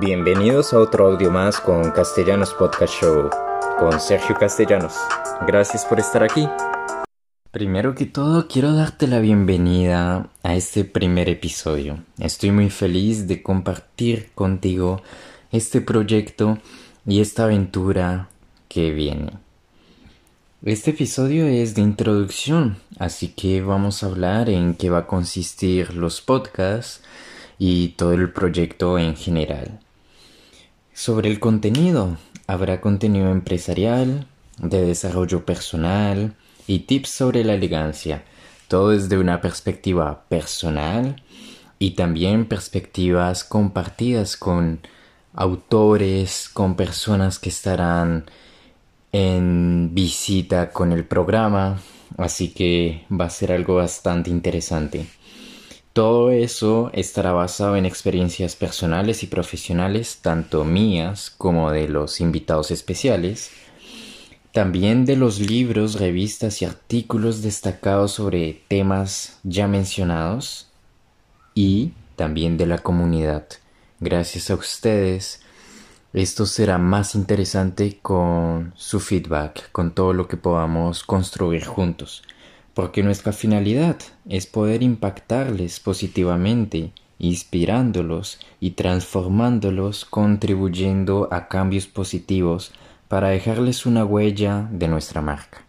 Bienvenidos a otro audio más con Castellanos Podcast Show, con Sergio Castellanos. Gracias por estar aquí. Primero que todo, quiero darte la bienvenida a este primer episodio. Estoy muy feliz de compartir contigo este proyecto y esta aventura que viene. Este episodio es de introducción, así que vamos a hablar en qué va a consistir los podcasts y todo el proyecto en general. Sobre el contenido, habrá contenido empresarial, de desarrollo personal y tips sobre la elegancia, todo desde una perspectiva personal y también perspectivas compartidas con autores, con personas que estarán en visita con el programa, así que va a ser algo bastante interesante. Todo eso estará basado en experiencias personales y profesionales, tanto mías como de los invitados especiales, también de los libros, revistas y artículos destacados sobre temas ya mencionados y también de la comunidad. Gracias a ustedes, esto será más interesante con su feedback, con todo lo que podamos construir juntos porque nuestra finalidad es poder impactarles positivamente, inspirándolos y transformándolos, contribuyendo a cambios positivos para dejarles una huella de nuestra marca.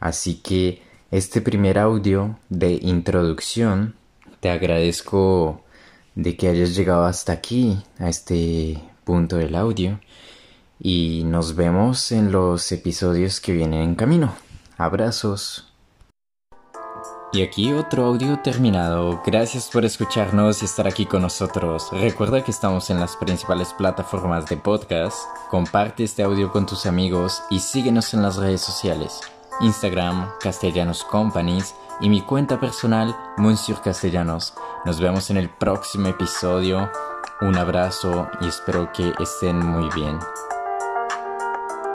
Así que este primer audio de introducción te agradezco de que hayas llegado hasta aquí, a este punto del audio, y nos vemos en los episodios que vienen en camino. Abrazos. Y aquí otro audio terminado. Gracias por escucharnos y estar aquí con nosotros. Recuerda que estamos en las principales plataformas de podcast. Comparte este audio con tus amigos y síguenos en las redes sociales. Instagram, Castellanos Companies y mi cuenta personal, Monsieur Castellanos. Nos vemos en el próximo episodio. Un abrazo y espero que estén muy bien.